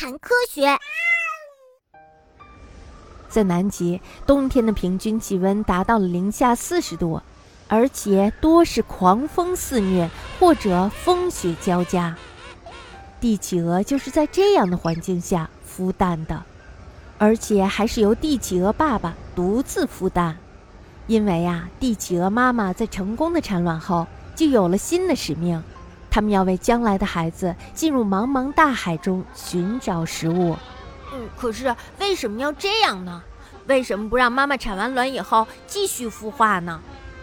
谈科学。在南极，冬天的平均气温达到了零下四十度，而且多是狂风肆虐或者风雪交加。帝企鹅就是在这样的环境下孵蛋的，而且还是由帝企鹅爸爸独自孵蛋。因为呀，帝企鹅妈妈在成功的产卵后，就有了新的使命，他们要为将来的孩子进入茫茫大海中寻找食物。嗯，可是为什么要这样呢？为什么不让妈妈产完卵以后继续孵化呢？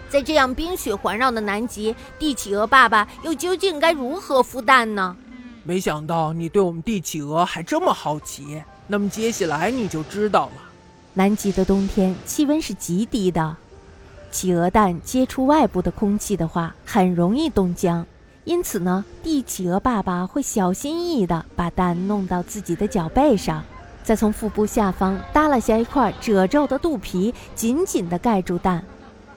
在这样冰雪环绕的南极，帝企鹅爸爸又究竟该如何孵蛋呢？没想到你对我们帝企鹅还这么好奇，那么接下来你就知道了。南极的冬天气温是极低的，企鹅蛋接触外部的空气的话，很容易冻僵。因此呢，帝企鹅爸爸会小心翼翼地把蛋弄到自己的脚背上。再从腹部下方耷拉下一块褶皱的肚皮，紧紧地盖住蛋，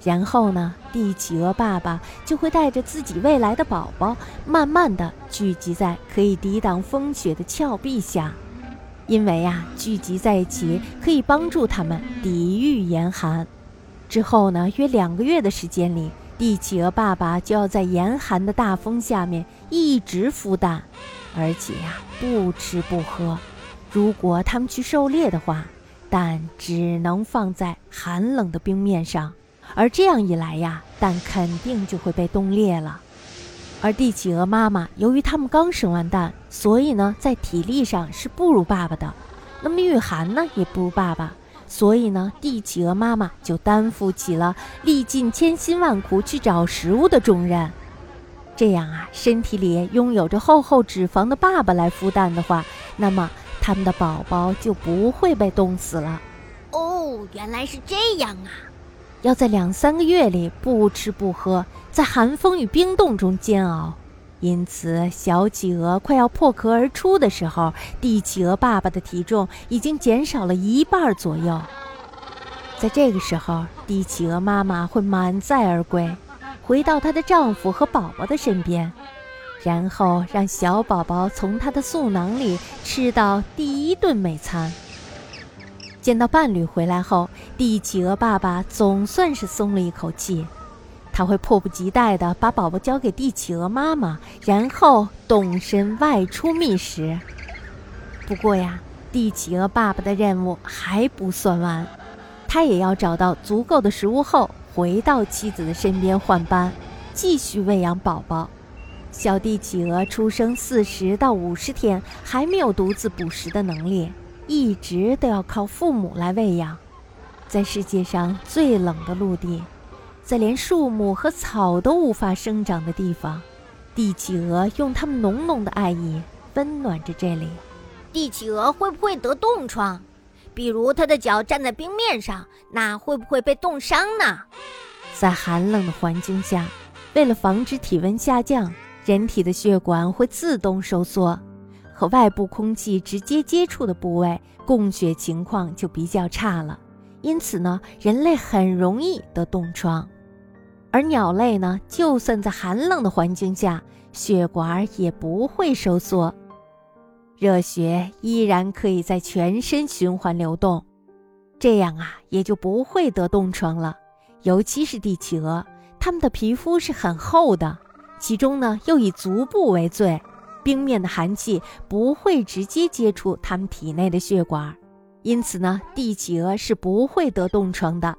然后呢，帝企鹅爸爸就会带着自己未来的宝宝，慢慢地聚集在可以抵挡风雪的峭壁下，因为呀，聚集在一起可以帮助他们抵御严寒。之后呢，约两个月的时间里，帝企鹅爸爸就要在严寒的大风下面一直孵蛋，而且呀，不吃不喝。如果他们去狩猎的话，蛋只能放在寒冷的冰面上，而这样一来呀，蛋肯定就会被冻裂了。而帝企鹅妈妈由于他们刚生完蛋，所以呢，在体力上是不如爸爸的，那么御寒呢也不如爸爸，所以呢，帝企鹅妈妈就担负起了历尽千辛万苦去找食物的重任。这样啊，身体里拥有着厚厚脂肪的爸爸来孵蛋的话，那么。他们的宝宝就不会被冻死了。哦，原来是这样啊！要在两三个月里不吃不喝，在寒风与冰冻中煎熬。因此，小企鹅快要破壳而出的时候，帝企鹅爸爸的体重已经减少了一半左右。在这个时候，帝企鹅妈妈会满载而归，回到她的丈夫和宝宝的身边。然后让小宝宝从他的嗉囊里吃到第一顿美餐。见到伴侣回来后，帝企鹅爸爸总算是松了一口气。他会迫不及待地把宝宝交给帝企鹅妈妈，然后动身外出觅食。不过呀，帝企鹅爸爸的任务还不算完，他也要找到足够的食物后，回到妻子的身边换班，继续喂养宝宝。小帝企鹅出生四十到五十天，还没有独自捕食的能力，一直都要靠父母来喂养。在世界上最冷的陆地，在连树木和草都无法生长的地方，帝企鹅用它们浓浓的爱意温暖着这里。帝企鹅会不会得冻疮？比如它的脚站在冰面上，那会不会被冻伤呢？在寒冷的环境下，为了防止体温下降。人体的血管会自动收缩，和外部空气直接接触的部位供血情况就比较差了，因此呢，人类很容易得冻疮。而鸟类呢，就算在寒冷的环境下，血管也不会收缩，热血依然可以在全身循环流动，这样啊，也就不会得冻疮了。尤其是帝企鹅，它们的皮肤是很厚的。其中呢，又以足部为最，冰面的寒气不会直接接触它们体内的血管，因此呢，帝企鹅是不会得冻疮的。